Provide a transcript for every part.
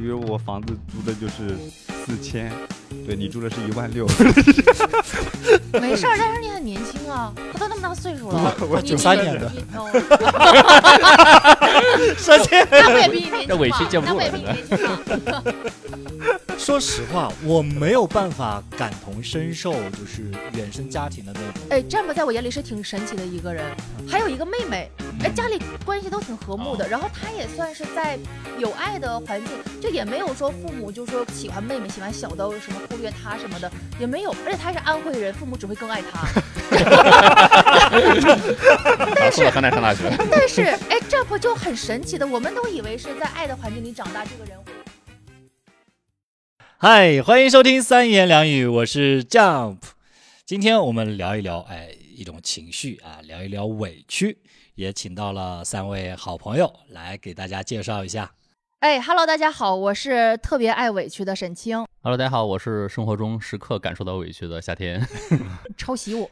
比如我房子租的就是四千，对你住的是一万六，没事儿，但是你很年轻啊，他都那么大岁数了，我你93年的。你哦。说这那我也比你年轻吧，这委屈见不住那我也比你年轻啊。说实话，我没有办法感同身受，就是原生家庭的那种。哎，占卜在我眼里是挺神奇的一个人，还有一个妹妹，哎，家里关系都挺和睦的，然后她也算是在有爱的环境，就也没有说父母就说喜欢妹妹，喜欢小的什么忽略她什么的，也没有，而且她是安徽人，父母只会更爱她。但 是河南上大学。但是，哎，这不就很神奇的？我们都以为是在爱的环境里长大，这个人会。嗨，欢迎收听三言两语，我是 Jump。今天我们聊一聊，哎，一种情绪啊，聊一聊委屈，也请到了三位好朋友来给大家介绍一下。哎，Hello，大家好，我是特别爱委屈的沈清，Hello，大家好，我是生活中时刻感受到委屈的夏天。抄袭我。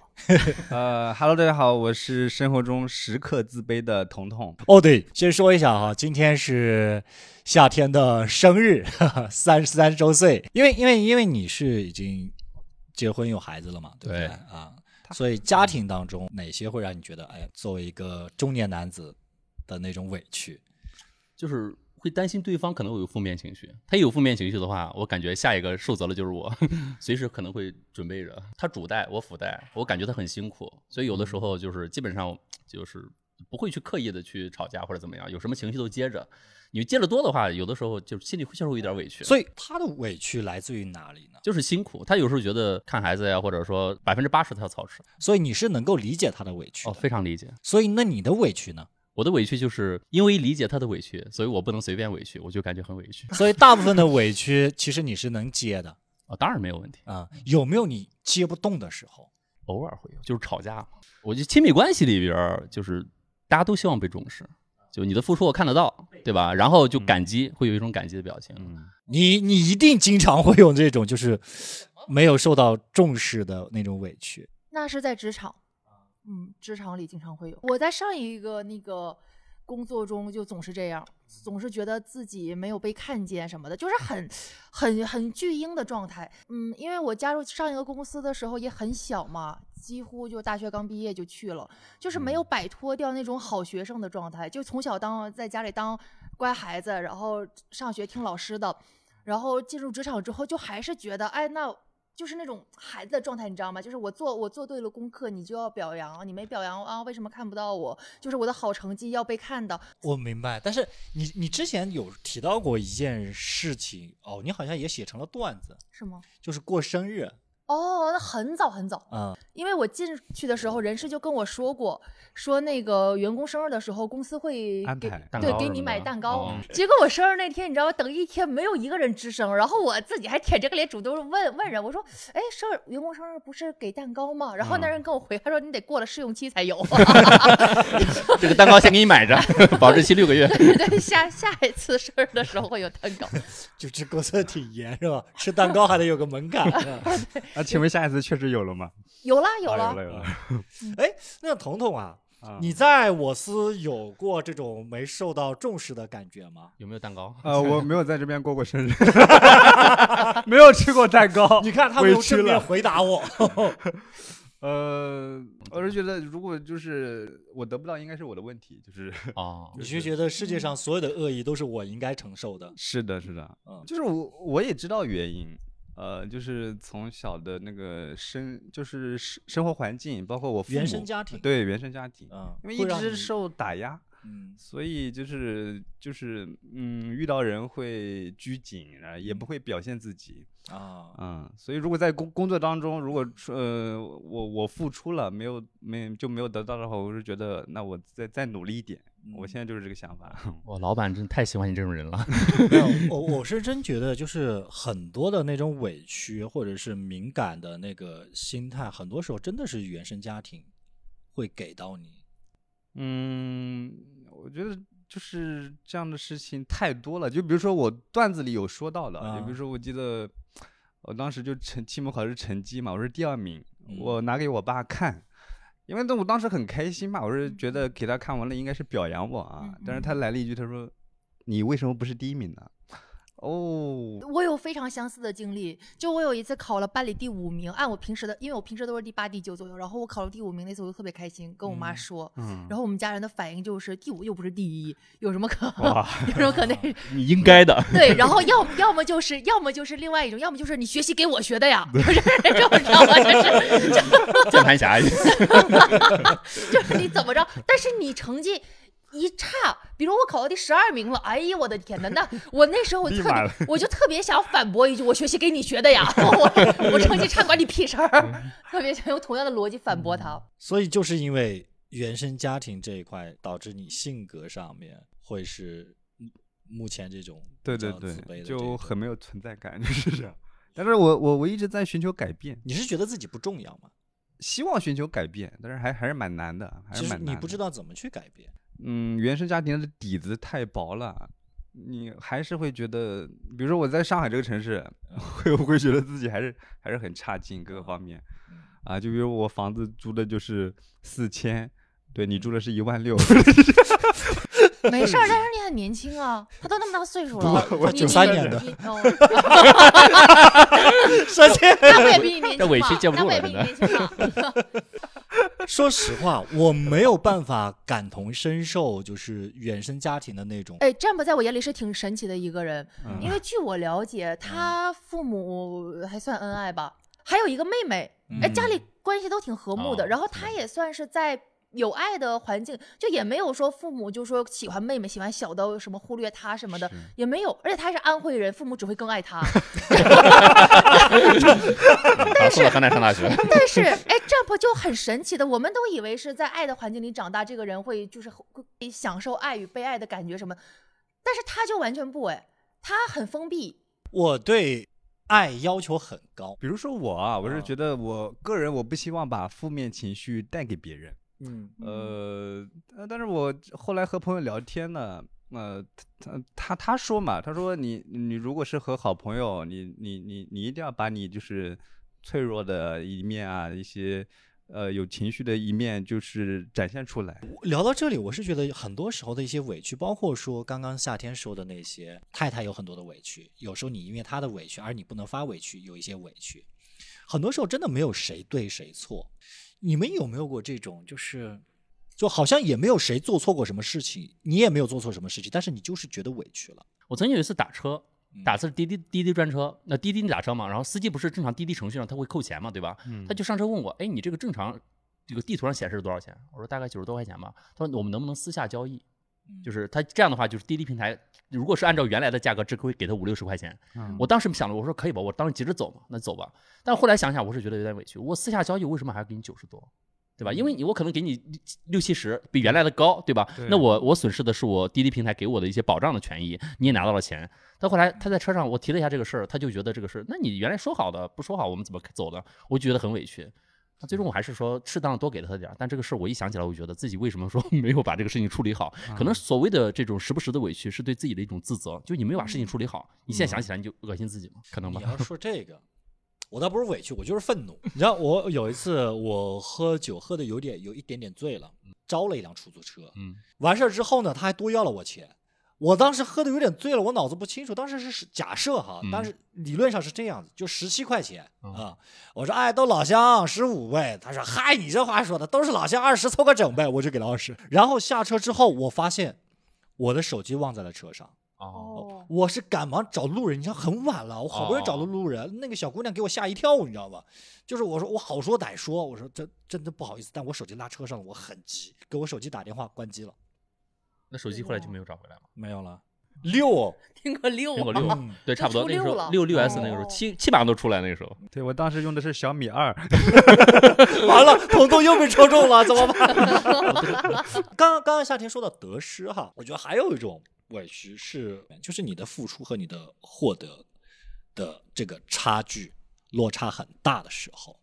呃，Hello，大家好，我是生活中时刻自卑的彤彤。哦，对，先说一下哈，今天是夏天的生日，三十三周岁。因为因为因为你是已经结婚有孩子了嘛，对不对对啊？所以家庭当中哪些会让你觉得，哎，作为一个中年男子的那种委屈？就是会担心对方可能会有负面情绪，他一有负面情绪的话，我感觉下一个受责的就是我，随时可能会准备着。他主带我辅带，我感觉他很辛苦，所以有的时候就是基本上就是不会去刻意的去吵架或者怎么样，有什么情绪都接着。你接的多的话，有的时候就心里会确实会有点委屈，所以他的委屈来自于哪里呢？就是辛苦。他有时候觉得看孩子呀，或者说百分之八十他要操持，所以你是能够理解他的委屈哦，非常理解。所以那你的委屈呢？我的委屈就是因为理解他的委屈，所以我不能随便委屈，我就感觉很委屈 所以大部分的委屈其实你是能接的啊、当然没有问题，啊、有没有你接不动的时候？偶尔会有，就是吵架嘛。我觉得亲密关系里边儿，就是大家都希望被重视，就你的付出我看得到，对吧？然后就感激，会有一种感激的表情。嗯，你你一定经常会有这种就是没有受到重视的那种委屈。那是在职场，嗯，职场里经常会有。我在上一个那个工作中就总是这样，总是觉得自己没有被看见什么的，就是很很很巨婴的状态。嗯，因为我加入上一个公司的时候也很小嘛，几乎就大学刚毕业就去了，就是没有摆脱掉那种好学生的状态，就从小当在家里当乖孩子，然后上学听老师的。然后进入职场之后，就还是觉得，哎，那就是那种孩子的状态，你知道吗？就是我做我做对了功课，你就要表扬，你没表扬啊，为什么看不到我？就是我的好成绩要被看到。我明白，但是你你之前有提到过一件事情哦，你好像也写成了段子，是吗？就是过生日哦，那很早很早，嗯、因为我进去的时候，人事就跟我说过，说那个员工生日的时候，公司会给安排蛋糕什么对给你买蛋糕。哦结果我生日那天，你知道吗？等一天没有一个人吱声，然后我自己还舔着个脸主动问问人，我说：“哎，生日员工生日不是给蛋糕吗？”然后那嗯人跟我回，他说：“你得过了试用期才有。”这个蛋糕先给你买着，保质期六个月。对，下下一次生日的时候会有蛋糕。就这公司挺严是吧？吃蛋糕还得有个门槛。啊，请问下一次确实有了吗？有了有了啊有，了，有了。那彤彤啊，啊你在我司有过这种没受到重视的感觉吗？有没有蛋糕？呃，我没有在这边过过生日，没有吃过蛋糕。你看他们用委屈正面回答我。呃，我是觉得，如果就是我得不到，应该是我的问题。就是啊，你就觉得世界上所有的恶意都是我应该承受的？是的，是的，嗯就是我我也知道原因。呃，就是从小的那个生，就是生生活环境，包括我父母原生家庭，对原生家庭，嗯，因为一直受打压，嗯所以就是就是嗯，遇到人会拘谨，啊，也不会表现自己，啊，嗯，所以如果在工工作当中，如果说呃我我付出了，没有没就没有得到的话，我是觉得那我再再努力一点，我嗯现在就是这个想法。我老板真太喜欢你这种人了。没有，我我是真觉得，就是很多的那种委屈或者是敏感的那个心态，很多时候真的是原生家庭会给到你。嗯，我觉得就是这样的事情太多了。就比如说我段子里有说到的，就比啊如说我记得我当时就成期末考试成绩嘛，我是第二名，嗯我拿给我爸看。因为那我当时很开心嘛，我是觉得给他看完了应该是表扬我啊，但是他来了一句，他说：“你为什么不是第一名呢？”哦，我有非常相似的经历，就我有一次考了班里第五名，按我平时的，因为我平时都是第八、第九左右，然后我考了第五名，那次我就特别开心，跟我妈说，嗯，然后我们家人的反应就是第五又不是第一，有什么可哇，有什么可那 你应该的。对，然后要 要么就是要么就是另外一种，要么就是你学习给我学的呀，就是 这种知道吗？就是键盘侠，就是你怎么着，但是你成绩。一差，比如我考到第十二名了，哎呀，我的天呐，那 我那时候我特别，我就特别想反驳一句，我学习给你学的呀，我我成绩差关你屁事儿，特别想用同样的逻辑反驳他。所以就是因为原生家庭这一块，导致你性格上面会是目目前这种对对对，就很没有存在感，就是这样。但是我我我一直在寻求改变，你是觉得自己不重要吗？希望寻求改变，但是还还是蛮难的，还是蛮难的。不知道怎么去改变。嗯，原生家庭的底子太薄了，你还是会觉得，比如说我在上海这个城市，会不会觉得自己还是还是很差劲各个方面，啊，就比如我房子租的就是四千，对你住的是一万六，没事儿，但是你很年轻啊，他都那么大岁数了，我你93你年的。你哦。首先，那我也比你年轻这委屈嘛接不住了那我也比你年轻嘛。说实话，我没有办法感同身受，就是原生家庭的那种。哎，Jump 在我眼里是挺神奇的一个人，嗯。因为据我了解，他父母还算恩爱吧，还有一个妹妹，哎，家里关系都挺和睦的。哦然后他也算是在有爱的环境，就也没有说父母就说喜欢妹妹，喜欢小的什么忽略她什么的，也没有。而且他是安徽人，父母只会更爱他。他送到河南上大学，但是，哎，Jump 就很神奇的，我们都以为是在爱的环境里长大，这个人会就是会享受爱与被爱的感觉什么，但是他就完全不，哎，他很封闭。我对爱要求很高。比如说我啊，我是啊觉得我个人我不希望把负面情绪带给别人，嗯呃，呃但是我后来和朋友聊天呢，呃，他他他说嘛，他说你你如果是和好朋友，你你你你一定要把你就是脆弱的一面啊，一些呃有情绪的一面，就是展现出来。聊到这里，我是觉得很多时候的一些委屈，包括说刚刚夏天说的那些，太太有很多的委屈，有时候你因为她的委屈，而你不能发委屈，有一些委屈。很多时候真的没有谁对谁错。你们有没有过这种，就是就好像也没有谁做错过什么事情，你也没有做错什么事情，但是你就是觉得委屈了。我曾经有一次打车，嗯打的是滴滴滴滴专车，那滴滴你打车嘛，然后司机不是正常滴滴程序上他会扣钱嘛，对吧？他就上车问我，哎，你这个正常这个地图上显示多少钱？我说大概九十多块钱吧。他说我们能不能私下交易？就是他这样的话，就是滴滴平台如果是按照原来的价格，只会给他五六十块钱。嗯我当时想了，我说可以吧，我当时急着走嘛，那走吧。但后来想想，我是觉得有点委屈，我私下交易为什么还要给你九十多？对吧？因为你我可能给你六七十，比原来的高，对吧？对那我我损失的是我滴滴平台给我的一些保障的权益，你也拿到了钱。但后来他在车上，我提了一下这个事儿，他就觉得这个事儿，那你原来说好的不说好，我们怎么走的？我就觉得很委屈。那最终我还是说适当地多给了他点儿，但这个事儿我一想起来，我就觉得自己为什么说 没有把这个事情处理好？可能所谓的这种时不时的委屈，是对自己的一种自责，就你没有把事情处理好，你现在想起来你就恶心自己嘛？可能吧你？要说这个，我倒不是委屈，我就是愤怒。你知道，我有一次我喝酒喝的有点有一点点醉了，招了一辆出租车，嗯，完事儿之后呢，他还多要了我钱。我当时喝的有点醉了，我脑子不清楚，当时是是假设哈，嗯但是理论上是这样子，就十七块钱啊、嗯我说哎，都老乡，十五呗。他说嗨，你这话说的都是老乡，二十凑个整呗，我就给了二十。然后下车之后，我发现我的手机忘在了车上。哦，哦，我是赶忙找路人，你知道很晚了，我好不容易找到路人，那个小姑娘给我吓一跳，你知道吗？就是我说我好说歹说，我说真真的不好意思，但我手机落车上了，我很急，给我手机打电话关机了，那手机后来就没有找回来吗？没有了。六，听个六啊，苹果六，嗯对，差不多那个时候六六 S 那个时候哦七七马上都出来那个时候，对我当时用的是小米二，完了，彤彤又被抽中了，怎么办？刚刚刚夏天说到得失哈，我觉得还有一种委屈是，就是你的付出和你的获得的这个差距落差很大的时候。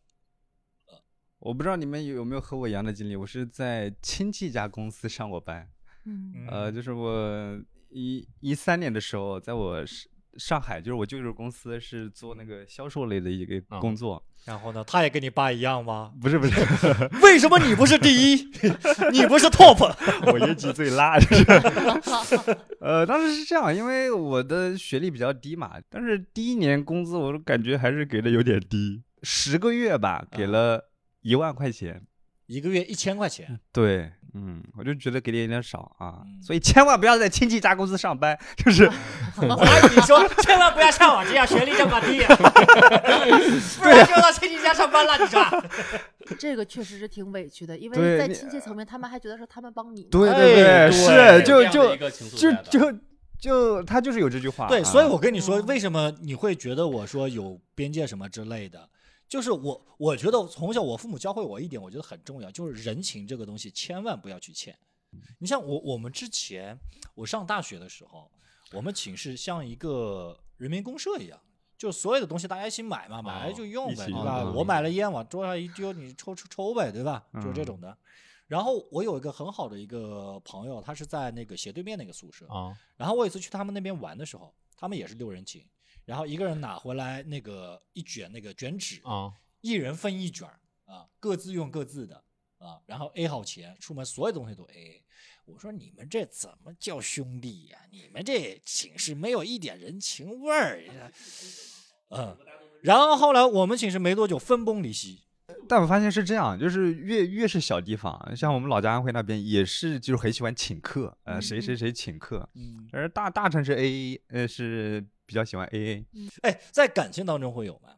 我不知道你们有没有和我一样的经历，我是在亲戚家公司上过班，嗯呃，就是我一一三年的时候，在我是上海，就是我舅舅公司是做那个销售类的一个嗯工作，然后呢，他也跟你爸一样吗？不 是不是，为什么你不是第一？你不是 top？我业绩最辣，就是。呃，当时是这样，因为我的学历比较低嘛，但是第一年工资我感觉还是给的有点低，十个月吧，给了一万块钱。一个月一千块钱，对，嗯，我就觉得给的有点少啊，嗯所以千万不要在亲戚家公司上班，就是 我还以为你说千万不要像我这样学历这么低，不然就到亲戚家上班了。你说？这个确实是挺委屈的，因为在亲戚层面，他们还觉得是他们帮你呢。对哎对对是就就就就就他就是有这句话，对，啊所以我跟你说，嗯为什么你会觉得我说有边界什么之类的？就是我，我觉得从小我父母教会我一点，我觉得很重要，就是人情这个东西千万不要去欠。你像我，我们之前我上大学的时候，我们寝室像一个人民公社一样，就所有的东西大家一起买嘛，买来就用呗，对吧？用我买了烟往桌上一丢，你抽抽抽呗，对吧？就是这种的。然后我有一个很好的一个朋友，他是在那个斜对面那个宿舍，啊，然后我有一次去他们那边玩的时候，他们也是六人寝，然后一个人拿回来那个一卷那个卷纸，啊，一人分一卷儿啊，各自用各自的啊，然后 A 好钱，出门所有东西都 A。我说你们这怎么叫兄弟呀、你们这寝室没有一点人情味儿。嗯，然后后来我们寝室没多久分崩离析。但我发现是这样，就是越越是小地方，像我们老家安徽那边也是，就是很喜欢请客，呃，谁谁谁请客。嗯，而大大城市 A A 呃是比较喜欢 A A，哎，在感情当中会有吗？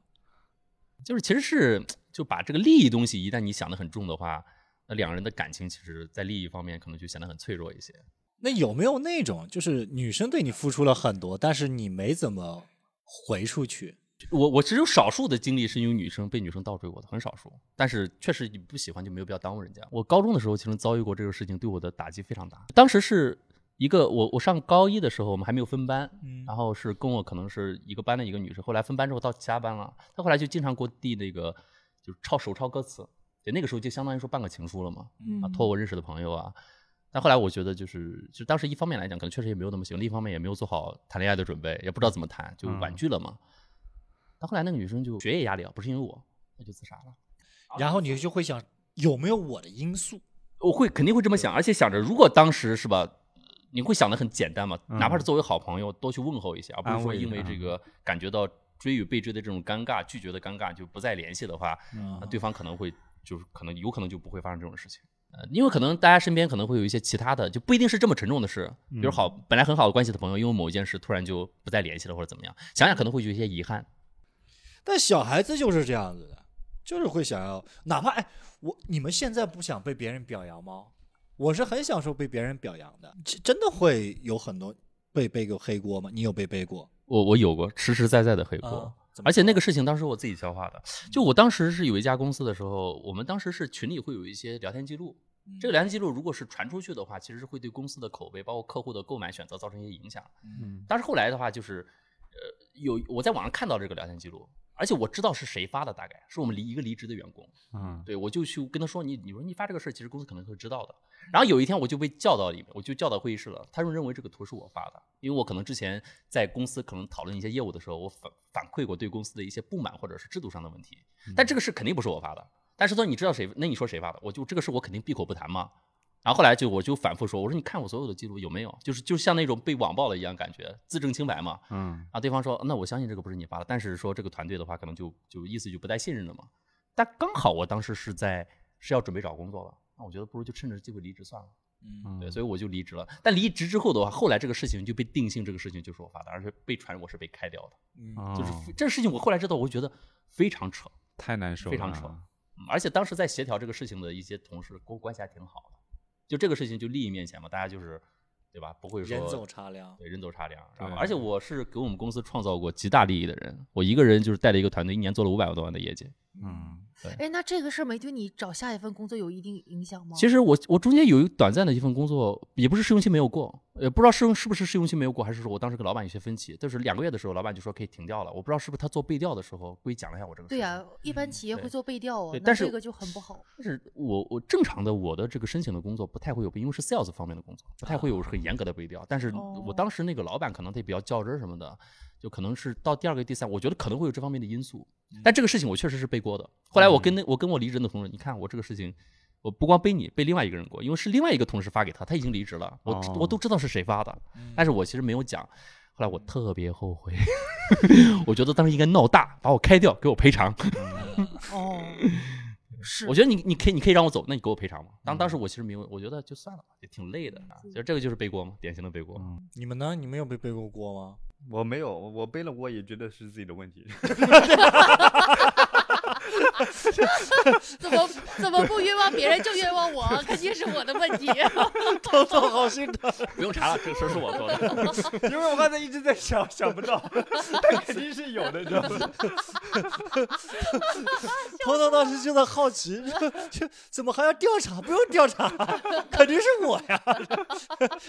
就是其实是就把这个利益东西，一旦你想得很重的话，那两个人的感情其实在利益方面可能就显得很脆弱一些。那有没有那种，就是女生对你付出了很多，但是你没怎么回出去？我我只有少数的经历是因为女生被女生倒追过的，很少数。但是确实你不喜欢就没有必要耽误人家。我高中的时候其实遭遇过这个事情，对我的打击非常大。当时是一个我我上高一的时候，我们还没有分班，嗯然后是跟我可能是一个班的一个女生，后来分班之后到其他班了，她后来就经常给我递那个就是抄手抄歌词，对，那个时候就相当于说半个情书了嘛，嗯啊，托我认识的朋友啊。但后来我觉得就是，就当时一方面来讲，可能确实也没有那么喜欢，另一方面也没有做好谈恋爱的准备，也不知道怎么谈，就婉拒了嘛。但后来那个女生就学业压力啊，不是因为我，她就自杀了。然后你就会想，有没有我的因素？我会肯定会这么想，而且想着如果当时是吧，你会想的很简单嘛，嗯哪怕是作为好朋友，多去问候一下，而不是说因为这个感觉到追与被追的这种尴尬、拒绝的尴尬就不再联系的话，嗯那对方可能会就是可能有可能就不会发生这种事情。呃，因为可能大家身边可能会有一些其他的，就不一定是这么沉重的事，比如好本来很好的关系的朋友，因为某一件事突然就不再联系了或者怎么样，想想可能会有一些遗憾。但小孩子就是这样子的，就是会想要，哪怕哎，我你们现在不想被别人表扬吗？我是很享受被别人表扬的，真真的会有很多被背过黑锅吗？你有被背过？我我有过实实在在的黑锅，啊而且那个事情当时我自己消化的。就我当时是有一家公司的时候，我们当时是群里会有一些聊天记录，这个聊天记录如果是传出去的话，其实是会对公司的口碑，包括客户的购买选择造成一些影响。嗯但是后来的话，就是呃有我在网上看到这个聊天记录，而且我知道是谁发的，大概是我们离一个离职的员工。嗯对，我就去跟他说，你你说你发这个事儿，其实公司可能会知道的。然后有一天我就被叫到里面，我就叫到会议室了。他们认为这个图是我发的，因为我可能之前在公司可能讨论一些业务的时候，我反反馈过对公司的一些不满或者是制度上的问题。但这个事肯定不是我发的。但是说你知道谁？那你说谁发的？我就这个事我肯定闭口不谈嘛。然后后来就我就反复说，我说你看我所有的记录有没有？就是就像那种被网暴了一样感觉，自证清白嘛。嗯然后对方说，那我相信这个不是你发的，但是说这个团队的话，可能就就意思就不太信任了嘛。但刚好我当时是在是要准备找工作了，那我觉得不如就趁着机会离职算了。嗯，对，所以我就离职了。但离职之后的话，后来这个事情就被定性，这个事情就是我发的，而且被传我是被开掉的。嗯就是哦这个事情，我后来知道，我会觉得非常扯，太难受了，非常扯。嗯而且当时在协调这个事情的一些同事跟我关系还挺好的，就这个事情就利益面前嘛，大家就是对吧？不会说人走茶凉。对，人走茶凉。然后，而且我是给我们公司创造过极大利益的人，我一个人就是带了一个团队，一年做了五百多万的业绩。嗯哎，那这个事儿没对你找下一份工作有一定影响吗？其实我我中间有一短暂的一份工作，也不是试用期没有过，也不知道试用是不是试用期没有过，还是说我当时跟老板有些分歧。就是两个月的时候，老板就说可以停掉了，我不知道是不是他做背调的时候故意讲了一下我这个事。对呀、一般企业会做背调啊对，但是这个就很不好。但是我我正常的我的这个申请的工作不太会有，因为是 sales 方面的工作，不太会有很严格的背调。但是哦我当时那个老板可能他比较较真儿什么的，就可能是到第二个、第三，我觉得可能会有这方面的因素。但这个事情我确实是背锅的。后来我跟那我跟我离职的同事，你看我这个事情，我不光背你，背另外一个人过，因为是另外一个同事发给他，他已经离职了，我、哦我都知道是谁发的，但是我其实没有讲。后来我特别后悔，我觉得当时应该闹大，把我开掉，给我赔偿。哦，是我觉得你你可以你可以让我走，那你给我赔偿嘛。当当时我其实没有，我觉得就算了吧，也挺累的啊。就这个就是背锅嘛，典型的背锅。你们呢？你们有被背过锅吗？我没有，我背了锅也觉得是自己的问题。怎么怎么不别人就冤枉我？肯定是我的问题。偷偷好心疼。不用查了，这个事儿是我做的。因为我刚才一直在想，想不到，但肯定是有的，你知道吗？头头当时就在好奇，就怎么还要调查？不用调查，肯定是我呀，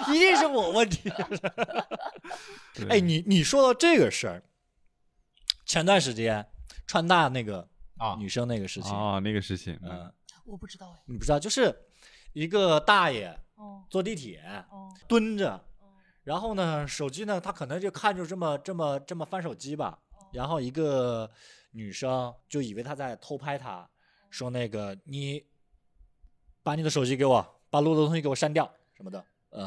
一定是我问题。哎，你你说到这个事儿，前段时间川大那个啊女生那个事情，哦，那个事情，嗯，我不知道哎。你不知道，就是一个大爷哦坐地铁哦蹲着，哦然后呢，手机呢，他可能就看就这么这么这么翻手机吧，然后一个女生就以为他在偷拍他，说那个你把你的手机给我，把录的东西给我删掉什么的，嗯，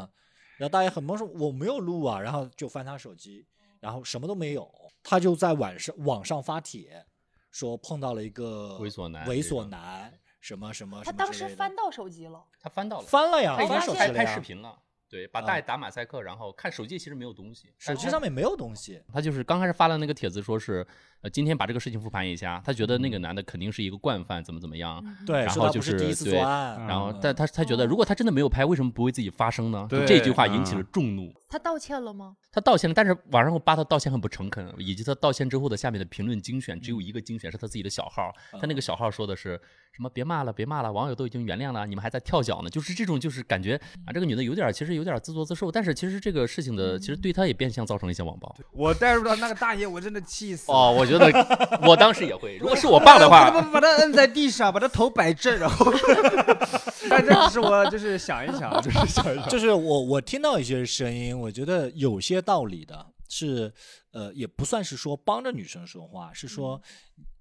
然后大爷很懵说我没有录啊，然后就翻他手机，然后什么都没有，他就在晚上网上发帖说碰到了一个猥琐男猥琐男什么什么，他当时翻到手机了。他翻到了，翻了呀，他已经手机了呀视频了。对，把大爷打马赛克，然后看手机其实没有东西，手机上面没有东西，他就是刚开始发了那个帖子，说是呃今天把这个事情复盘一下，他觉得那个男的肯定是一个惯犯，怎么怎么样。嗯对，然后就是第一次对作案，然后嗯，但他他觉得，如果他真的没有拍，为什么不为自己发声呢？就对这句话引起了嗯众怒。他道歉了吗？他道歉了，但是网上扒他道歉很不诚恳，以及他道歉之后的下面的评论精选，只有一个精选是他自己的小号，他那个小号说的是什么别骂了，别骂了，网友都已经原谅了，你们还在跳脚呢，就是这种就是感觉啊，这个女的有点其实有点自作自受，但是其实这个事情的其实对她也变相造成了一些网暴。我带入到那个大爷，我真的气死了。哦，我觉得 我当时也会，如果是我爸的我话，把把他摁在地上，把他头摆正，然后，但这只是我就是想一想，就是想一想。就是我我听到一些声音，我觉得有些道理的，是呃，也不算是说帮着女生说话，是说。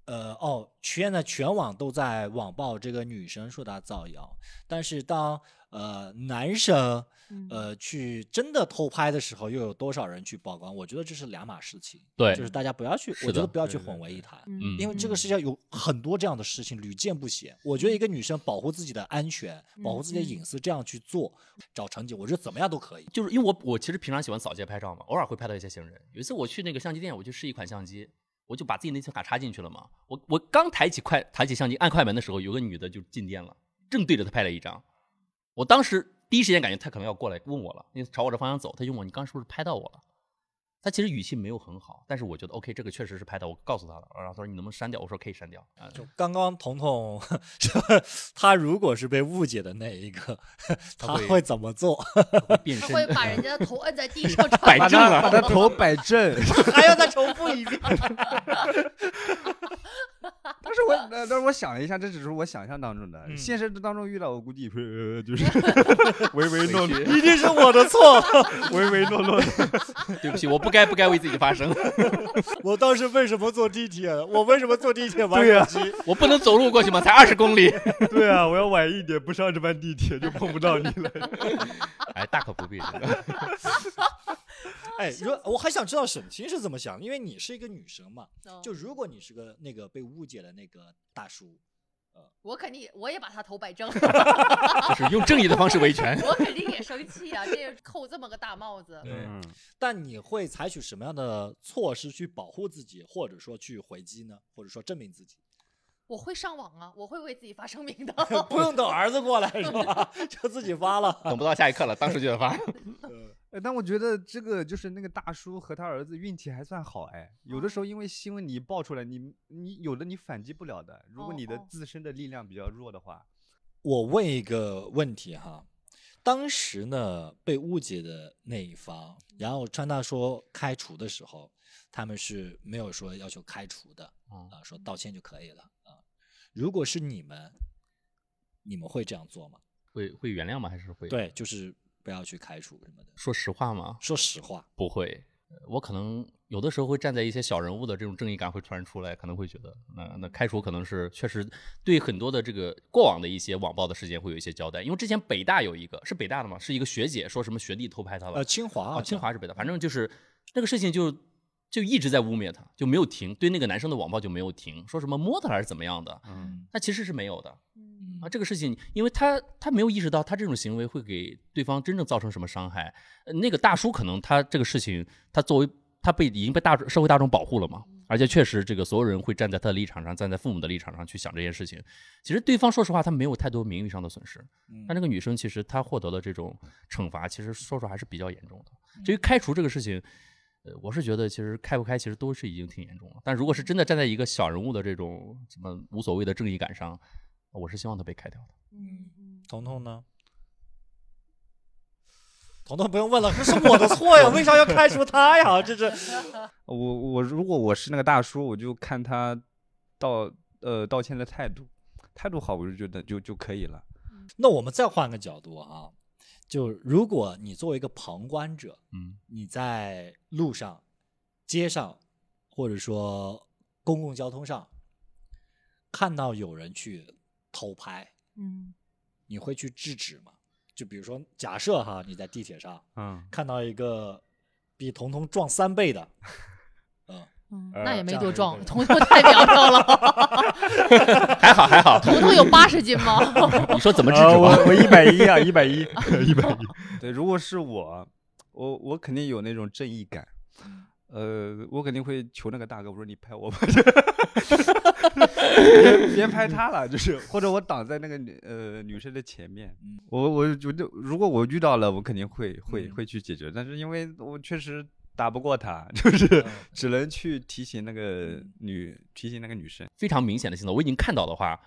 呃哦，现在全网都在网暴这个女生说她造谣，但是当呃男生嗯呃去真的偷拍的时候，又有多少人去曝光？我觉得这是两码事情。对就是大家不要去，我觉得不要去混为一谈。嗯因为这个世界上有很多这样的事情屡见不鲜。我觉得一个女生保护自己的安全、保护自己的嗯隐私，这样去做找成绩，我觉得怎么样都可以。就是因为我我其实平常喜欢扫街拍照嘛，偶尔会拍到一些行人。有一次我去那个相机店，我去试一款相机，我就把自己那存卡插进去了嘛。我我刚抬起快抬起相机按快门的时候，有个女的就进店了，正对着她拍了一张。我当时第一时间感觉他可能要过来问我了，因为朝我这方向走，他问我你刚是不是拍到我了？她其实语气没有很好，但是我觉得 OK，这个确实是拍的，我告诉他了，然后他说你能不能删掉？我说可以删掉。啊、就刚刚彤彤，他如果是被误解的那一个，他会会怎么做？他会把人 家的头摁在地 上摆正了把他头摆正。还要再重复一遍？但是我，呃但是我想了一下，这只是我想象当中的，嗯现实当中遇到，我估计就是唯唯诺诺、一定是我的错。唯唯诺诺的。对不起，我不该不该为自己发声，我当时为什么坐地铁？我为什么坐地铁玩手机？我不能走路过去吗？才二十公里。对啊，我要晚一点，不上这班地铁 就碰不到你了。哎，大可不必这个。哎，如我还想知道沈清是怎么想的，因为你是一个女生嘛。嗯就如果你是个那个被误解的那个大叔，我肯定我也把他头摆正，就是用正义的方式维权。我肯定也生气啊！这扣这么个大帽子，对嗯，但你会采取什么样的措施去保护自己，或者说去回击呢？或者说证明自己？我会上网啊，我会为自己发声明的。不用等儿子过来是吧？就自己发了。等不到下一刻了，当时就得发。哎，但我觉得这个就是那个大叔和他儿子运气还算好哎，有的时候因为新闻你爆出来，你你有的你反击不了的，如果你的自身的力量比较弱的话，我问一个问题哈，当时呢被误解的那一方，然后川大说开除的时候，他们是没有说要求开除的嗯啊，说道歉就可以了啊。如果是你们，你们会这样做吗？会会原谅吗？还是会？，对，就是不要去开除什么的。说实话吗？说实话，不会。呃我可能有的时候会站在一些小人物的这种正义感会突然出来，可能会觉得，那那开除可能是确实对很多的这个过往的一些网暴的事件会有一些交代，因为之前北大有一个是北大的吗？是一个学姐说什么学弟偷拍她了，呃，清华啊，清华是北大，反正就是那个事情就就一直在污蔑他，就没有停，对那个男生的网暴就没有停，说什么摸他还是怎么样的，嗯，那其实是没有的嗯啊。这个事情，因为他他没有意识到他这种行为会给对方真正造成什么伤害。呃那个大叔可能他这个事情，他作为他被已经被大社会大众保护了嘛，而且确实这个所有人会站在他的立场上，站在父母的立场上去想这件事情。其实对方说实话，他没有太多名誉上的损失，但这个女生其实她获得了这种惩罚，其实说实话还是比较严重的。至于开除这个事情，呃，我是觉得其实开不开其实都是已经挺严重了。但如果是真的站在一个小人物的这种什么无所谓的正义感上，我是希望他被开掉的。彤彤呢？彤彤不用问了，这是我的错呀，为啥要开除他呀？这是 我我如果我是那个大叔，我就看他道呃道歉的态度，态度好，我就觉得就就可以了。那我们再换个角度啊，就如果你作为一个旁观者，嗯。你在路上、街上，或者说公共交通上，看到有人去偷拍，嗯。你会去制止吗？就比如说，假设哈，你在地铁上嗯，看到一个比彤彤壮三倍的，嗯，那也没多壮，对 彤彤太苗条了。还好还好。彤彤有八十斤吗？你说怎么制止呃我？我一百一啊，一百一，一百一。对，如果是我，我我肯定有那种正义感。呃，我肯定会求那个大哥，我说你拍我吧，别别拍他了，就是或者我挡在那个女呃女生的前面，我我我觉得如果我遇到了，我肯定会会嗯会去解决，但是因为我确实打不过他，就是嗯只能去提醒那个女提醒那个女生。非常明显的信号，我已经看到的话，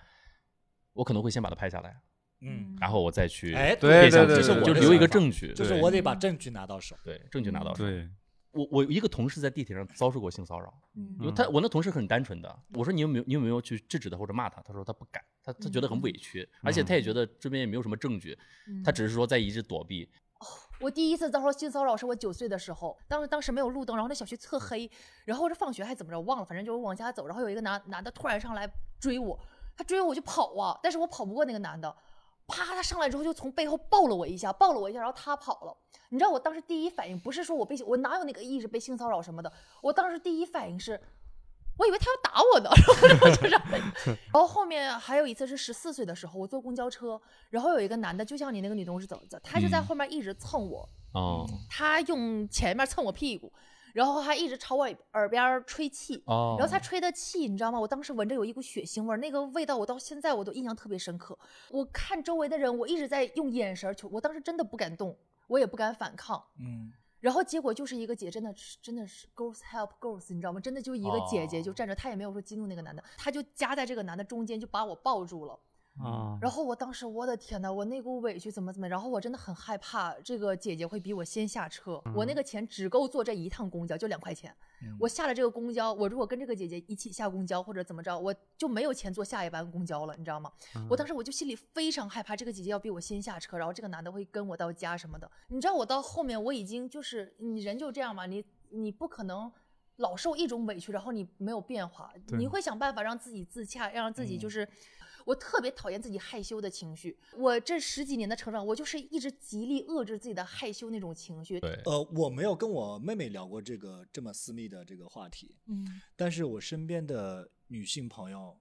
我可能会先把它拍下来，嗯，然后我再去哎，对对对就留一个证证据。就是我得把证据拿到手。对证据拿到手。对，我我一个同事在地铁上遭受过性骚扰，嗯因为他我那同事很单纯的，我说你有没有你有没有去制止他或者骂他？他说他不敢，他他觉得很委屈，而且他也觉得这边也没有什么证据，嗯他只是说在一直躲避。我第一次遭受性骚扰是我九岁的时候，当时当时没有路灯，然后那小区特黑，然后这放学还怎么着忘了，反正就是往家走，然后有一个男男的突然上来追我，他追我我就跑啊，但是我跑不过那个男的，啪，他上来之后就从背后抱了我一下，抱了我一下，然后他跑了。你知道我当时第一反应不是说我被我哪有那个意识被性骚扰什么的，我当时第一反应是。我以为他要打我呢，然后就是，然后后面还有一次是十四岁的时候，我坐公交车，然后有一个男的，就像你那个女同事走走，他就在嗯后面一直蹭我，哦他用前面蹭我屁股，然后还一直朝我耳边吹气。哦，然后他吹的气，你知道吗？我当时闻着有一股血腥味儿，那个味道我到现在我都印象特别深刻。我看周围的人，我一直在用眼神儿求，我当时真的不敢动，我也不敢反抗。嗯，然后结果就是一个姐，真的是真的是 girls help girls，你知道吗？真的就一个姐姐就站着，她也没有说激怒那个男的，她就夹在这个男的中间，就把我抱住了。啊，然后我当时，我的天呐，我那股委屈怎么怎么，然后我真的很害怕这个姐姐会比我先下车，我那个钱只够坐这一趟公交，就两块钱。我下了这个公交，我如果跟这个姐姐一起下公交或者怎么着，我就没有钱坐下一班公交了，你知道吗？我当时我就心里非常害怕，这个姐姐要比我先下车，然后这个男的会跟我到家什么的。你知道我到后面我已经就是你人就这样嘛，你你不可能。老受一种委屈，然后你没有变化，你会想办法让自己自洽，让自己就嗯是我特别讨厌自己害羞的情绪。我这十几年的成长，我就是一直极力遏制自己的害羞那种情绪。对，呃，我没有跟我妹妹聊过这个这么私密的这个话题，嗯但是我身边的女性朋友，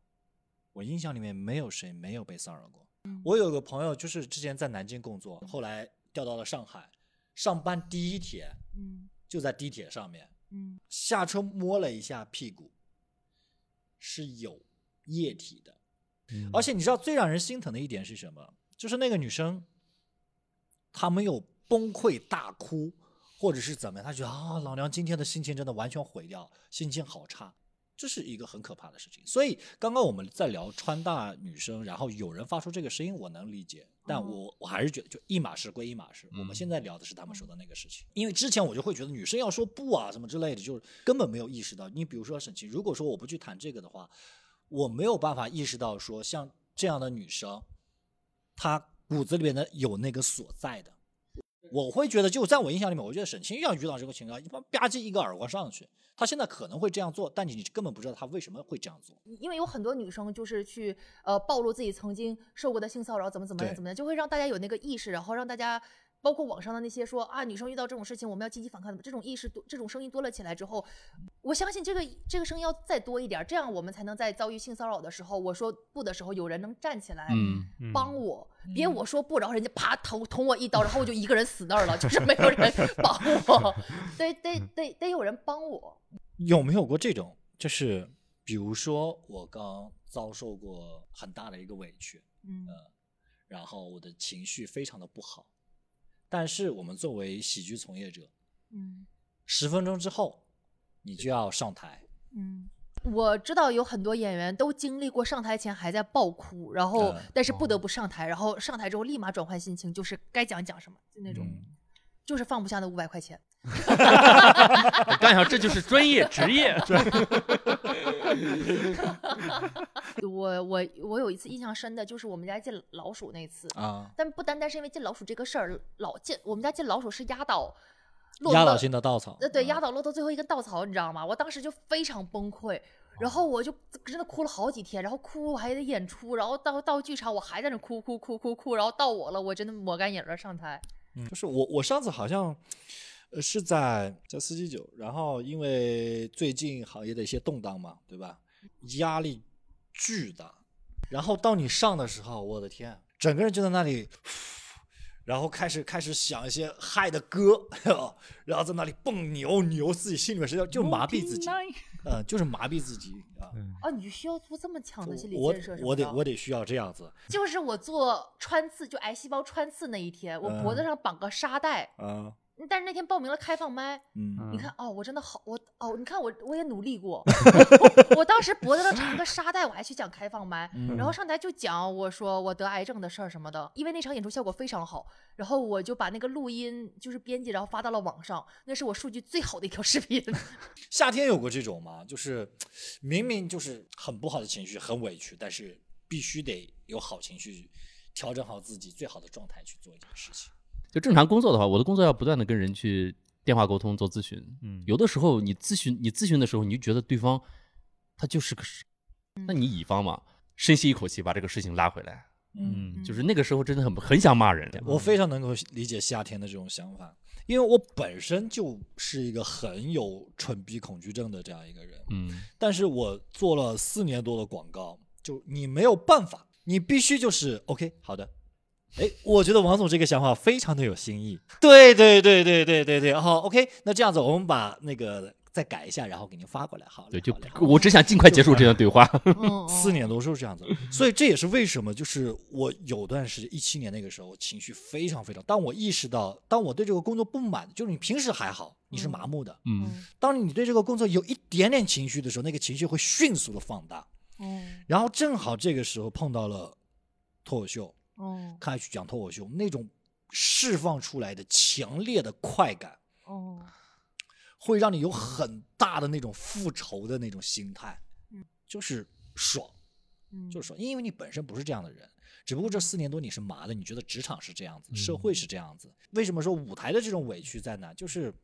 我印象里面没有谁没有被骚扰过。嗯我有个朋友就是之前在南京工作，后来调到了上海，上班第一天嗯就在地铁上面嗯下车摸了一下屁股，是有液体的。而且你知道最让人心疼的一点是什么？就是那个女生，她没有崩溃大哭，或者是怎么样，她觉得啊，老娘今天的心情真的完全毁掉，心情好差，这是一个很可怕的事情。所以刚刚我们在聊川大女生，然后有人发出这个声音，我能理解，但嗯我我还是觉得就一码事归一码事。我们嗯现在聊的是他们说的那个事情，因为之前我就会觉得女生要说不啊什么之类的，就是根本没有意识到。你比如说沈琦，如果说我不去谈这个的话，我没有办法意识到说像这样的女生，她骨子里面的有那个所在的。我会觉得，就在我印象里面，我觉得沈清要遇到这个情况，一般吧唧一个耳光上去。他现在可能会这样做，但你根本不知道他为什么会这样做。因为有很多女生就是去呃暴露自己曾经受过的性骚扰，怎么怎么样怎么样，就会让大家有那个意识，然后让大家。包括网上的那些说啊，女生遇到这种事情，我们要积极反抗的这种意识多，这种声音多了起来之后，我相信这个这个声音要再多一点儿，这样我们才能在遭遇性骚扰的时候，我说不的时候，有人能站起来，嗯，帮我，别我说不，然后人家啪捅捅我一刀，然后我就一个人死那儿了，就是没有人 帮我，得得得得有人帮我。有没有过这种，就是比如说我刚遭受过很大的一个委屈，嗯。然后我的情绪非常的不好，但是我们作为喜剧从业者，嗯十分钟之后你就要上台，嗯。我知道有很多演员都经历过上台前还在爆哭，然后嗯但是不得不上台，然后上台之后立马转换心情，就是该讲讲什么，就那种，嗯就是放不下那五百块钱。我刚想这就是专业职业，我我我有一次印象深的就是我们家进老鼠那次，啊，但不单单是因为进老鼠这个事儿，老进我们家进老鼠是压倒骆压倒驼性的稻草，呃，对，嗯压倒骆驼最后一根稻草，你知道吗？我当时就非常崩溃，然后我就真的哭了好几天，然后哭我还得演出，然后到到剧场我还在那哭哭哭哭哭，然后到我了，我真的抹干眼泪上台。嗯就是我我上次好像呃是在在四季酒，然后因为最近行业的一些动荡嘛，对吧？压力巨大，然后到你上的时候，我的天，整个人就在那里。然后开始开始想一些嗨的歌，然后在那里蹦牛牛，自己心里面是要就麻痹自己，嗯、就是麻痹自己啊。哦，你需要做这么强的心理我建设是我得我得需要这样子就是我做穿刺，就癌细胞穿刺那一天，我脖子嗯上绑个沙袋，啊，但是那天报名了开放麦，嗯你看哦，我真的好，我哦，你看我我也努力过，我当时脖子上缠个沙袋，我还去讲开放麦，嗯然后上台就讲我说我得癌症的事儿什么的，因为那场演出效果非常好，然后我就把那个录音就是编辑，然后发到了网上，那是我数据最好的一条视频。夏天有过这种吗？就是明明就是很不好的情绪，很委屈，但是必须得有好情绪，调整好自己最好的状态去做一件事情。就正常工作的话，我的工作要不断的跟人去电话沟通做咨询。嗯有的时候你咨询你咨询的时候，你就觉得对方他就是个事，那你乙方嘛，深吸一口气把这个事情拉回来，嗯就是那个时候真的很很想骂人。我非常能够理解夏天的这种想法，因为我本身就是一个很有蠢逼恐惧症的这样一个人，嗯，但是我做了四年多的广告，就你没有办法，你必须就是 OK 好的。哎，我觉得王总这个想法非常的有新意。对对对对对对对，好 OK，那这样子我们把那个再改一下，然后给您发过来。好嘞，对，就我只想尽快结束这段对话。嗯，四年多就是这样子，所以这也是为什么，就是我有段时间一七年那个时候情绪非常非常，当我意识到，当我对这个工作不满，就是你平时还好，你是麻木的，嗯，嗯当你对这个工作有一点点情绪的时候，那个情绪会迅速的放大，嗯然后正好这个时候碰到了脱口秀，嗯开始讲脱口秀，那种释放出来的强烈的快感，哦会让你有很大的那种复仇的那种心态嗯，就是爽。嗯，就是爽，因为你本身不是这样的人，只不过这四年多你是麻的，你觉得职场是这样子，社会是这样子。为什么说舞台的这种委屈在哪？就是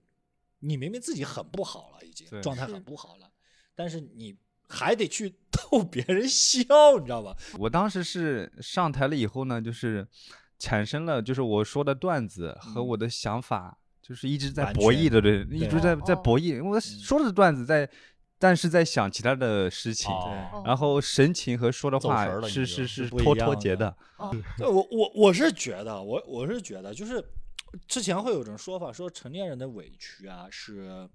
你明明自己很不好了，已经对状态很不好了，但是你还得去逗 别人笑，你知道吧？我当时是上台了以后呢，就是产生了，就是我说的段子和我的想法，就是一直在博弈的，对，一直在在博弈。我说的段子在，但是在想其他的事情，哦。然后神情和说的话是是是脱脱节的。哦。对我我我是觉得，我我是觉得，就是之前会有种说法，说成年人的委屈啊是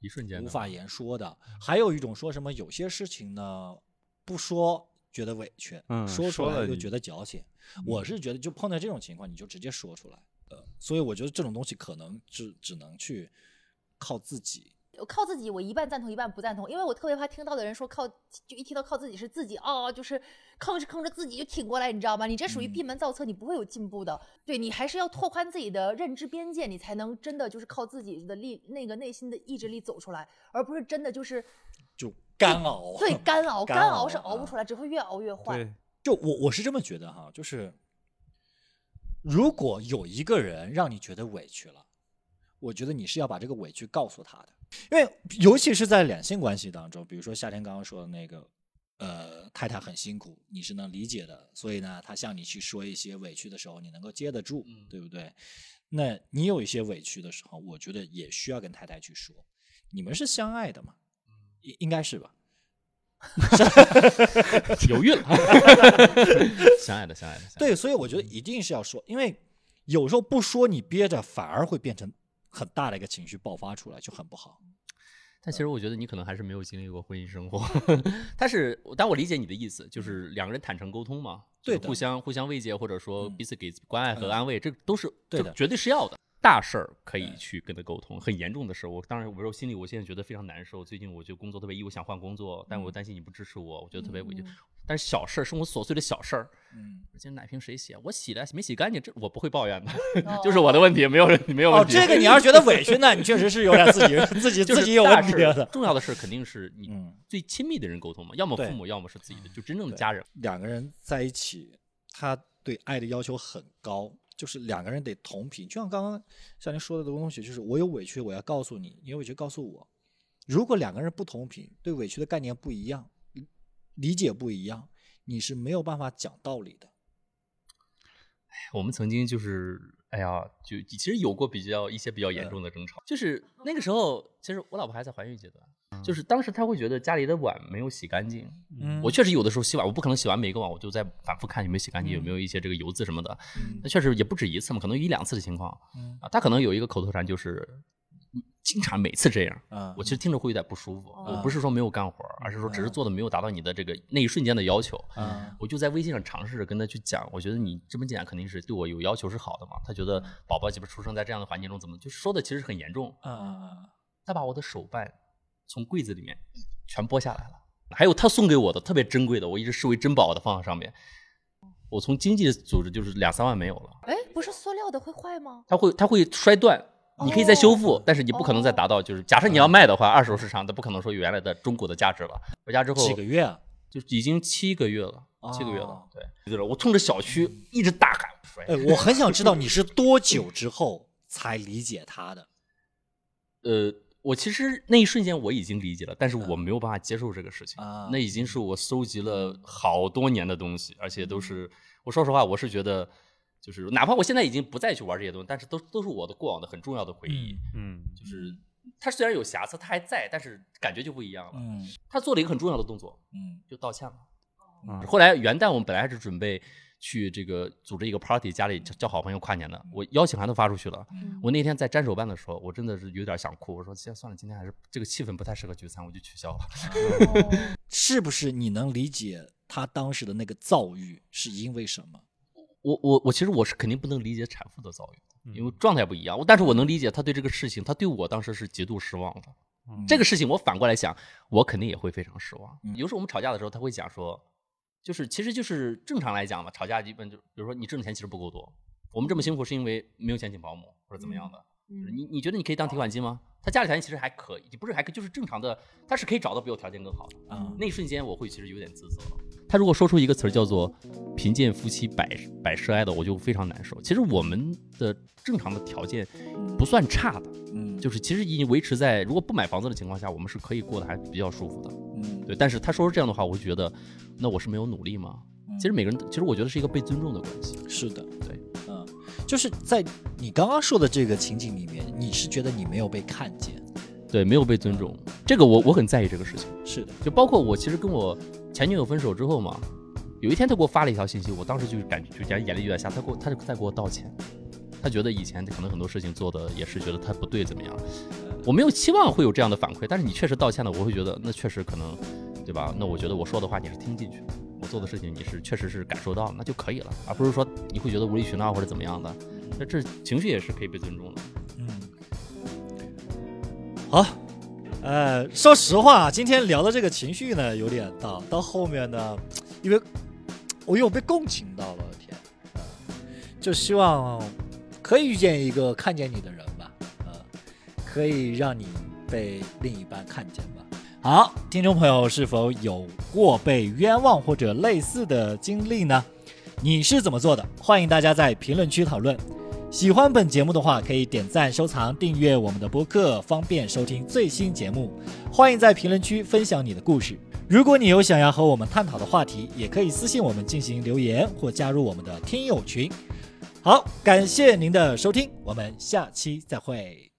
一瞬间无法言说的。还有一种说什么有些事情呢不说觉得委屈，嗯说出来又觉得矫情。我是觉得就碰到这种情况，你就直接说出来。呃，所以我觉得这种东西可能只只能去靠自己。我靠自己，我一半赞同，一半不赞同，因为我特别怕听到的人说靠，就一听到靠自己是自己哦，就是吭哧吭哧自己就挺过来，你知道吗？你这属于嗯闭门造车，你不会有进步的。对你还是要拓宽自己的认知边界，你才能真的就是靠自己的力，那个内心的意志力走出来，而不是真的就是就干熬，对 干熬，干干熬是熬不出来，只会越熬越坏。对，就我我是这么觉得哈，就是如果有一个人让你觉得委屈了，我觉得你是要把这个委屈告诉他的，因为尤其是在两性关系当中，比如说夏天刚刚说的那个，呃，太太很辛苦，你是能理解的，所以呢，他向你去说一些委屈的时候，你能够接得住，对不对？那你有一些委屈的时候，我觉得也需要跟太太去说。你们是相爱的嘛？应应该是吧？犹豫了，相爱的，相爱的，相爱的对，所以我觉得一定是要说，因为有时候不说你憋着，反而会变成很大的一个情绪爆发出来，就很不好。但其实我觉得你可能还是没有经历过婚姻生活，但是但我理解你的意思，就是两个人坦诚沟通嘛，对互相互相慰藉，或者说嗯。彼此给关爱和嗯。安慰，这都是对的。这绝对是要的。大事儿可以去跟他沟通，很严重的事儿，我当然我说心里我现在觉得非常难受。最近我就工作特别我想换工作，但我担心你不支持我，我觉得特别委屈。嗯但是小事儿，生活琐碎的小事儿，嗯，今天奶瓶谁洗？我洗的没洗干净，这我不会抱怨的，哦 就是我的问题，没有人没有问哦，这个你要是觉得委屈呢，你确实是有点自己 自己就是自己有问题的。重要的事儿肯定是 你嗯，最亲密的人沟通嘛，要么父母，要么是自己的，就真正的家人。两个人在一起，他对爱的要求很高，就是两个人得同频。就像刚刚像您说的这个东西，就是我有委屈，我要告诉你，你有委屈告诉我。如果两个人不同频，对委屈的概念不一样，理理解不一样，你是没有办法讲道理的。我们曾经就是，哎呀，就其实有过比较一些比较严重的争吵，就是那个时候，其实我老婆还在怀孕阶段，就是当时他会觉得家里的碗没有洗干净。嗯我确实有的时候洗碗，我不可能洗完每一个碗，我就在反复看有没有洗干净，有没有一些这个油渍什么的。嗯那确实也不止一次嘛，可能一两次的情况嗯啊。他可能有一个口头禅就是，嗯经常每次这样。啊我其实听着会有点不舒服，哦我不是说没有干活，而是说只是做的没有达到你的这个那一瞬间的要求。啊我就在微信上尝试着跟他去讲，我觉得你这么讲肯定是对我有要求是好的嘛。他觉得宝宝岂不是出生在这样的环境中，怎么就说的其实很严重。啊他把我的手办从柜子里面全剥下来了，还有他送给我的特别珍贵的，我一直视为珍宝的放在上面。我从经济组织就是两三万没有了，哎，不是塑料的会坏吗？它会它会摔断。你可以再修复，哦但是你不可能再达到，就是假设你要卖的话，二手市场它不可能说原来的中国的价值了。回家之后几个月啊？就已经七个月了，七个月了哦。对，对了，我冲着小区一直大喊摔。哎，我很想知道你是 多久之后才理解他的？呃，我其实那一瞬间我已经理解了，但是我没有办法接受这个事情。啊那已经是我搜集了好多年的东西，而且都是我说实话，我是觉得，就是哪怕我现在已经不再去玩这些东西，但是都都是我的过往的很重要的回忆。嗯，就是它虽然有瑕疵，它还在，但是感觉就不一样了。嗯他做了一个很重要的动作，嗯就道歉了。嗯后来元旦我们本来还是准备去这个组织一个 party，家里叫叫好朋友跨年的，我邀请函都发出去了。嗯我那天在粘手办的时候，我真的是有点想哭。我说，先算了，今天还是这个气氛不太适合聚餐，我就取消了。哦 是不是你能理解他当时的那个躁郁是因为什么？我我我其实我是肯定不能理解产妇的遭遇，因为状态不一样。但是我能理解他对这个事情，他对我当时是极度失望的。这个事情我反过来想，我肯定也会非常失望。嗯有时候我们吵架的时候，他会讲说，就是其实就是正常来讲嘛，吵架基本就比如说你挣的钱其实不够多，我们这么辛苦是因为没有钱请保姆或者怎么样的。就是嗯你你觉得你可以当提款机吗？他家里条件其实还可以，不是还可以，就是正常的，他是可以找到比我条件更好的。啊那一瞬间我会其实有点自责。他如果说出一个词儿叫做“贫贱夫妻百百事哀”的，我就非常难受。其实我们的正常的条件不算差的，嗯就是其实已经维持在如果不买房子的情况下，我们是可以过得还比较舒服的。嗯对，但是他说出这样的话，我会觉得，那我是没有努力吗？其实每个人，其实我觉得是一个被尊重的关系。是的，就是在你刚刚说的这个情景里面，你是觉得你没有被看见？对，没有被尊重，这个我我很在意这个事情。是的，就包括我其实跟我前女友分手之后嘛，有一天她给我发了一条信息，我当时就感觉就眼眼泪就在下，她给我他就在给我道歉，她觉得以前可能很多事情做的也是觉得她不对怎么样，我没有期望会有这样的反馈，但是你确实道歉了，我会觉得那确实可能，对吧？那我觉得我说的话你是听进去的，我做的事情你是确实是感受到，那就可以了，而不是说你会觉得无理取闹或者怎么样的，那这情绪也是可以被尊重的。嗯，好，呃，说实话，今天聊的这个情绪呢有点大，到后面呢，因为我又被共情到了，天，呃，就希望可以遇见一个看见你的人吧，呃，可以让你被另一半看见吧。好，听众朋友是否有过被冤枉或者类似的经历呢？你是怎么做的？欢迎大家在评论区讨论。喜欢本节目的话，可以点赞、收藏、订阅我们的播客，方便收听最新节目。欢迎在评论区分享你的故事。如果你有想要和我们探讨的话题，也可以私信我们进行留言或加入我们的听友群。好，感谢您的收听，我们下期再会。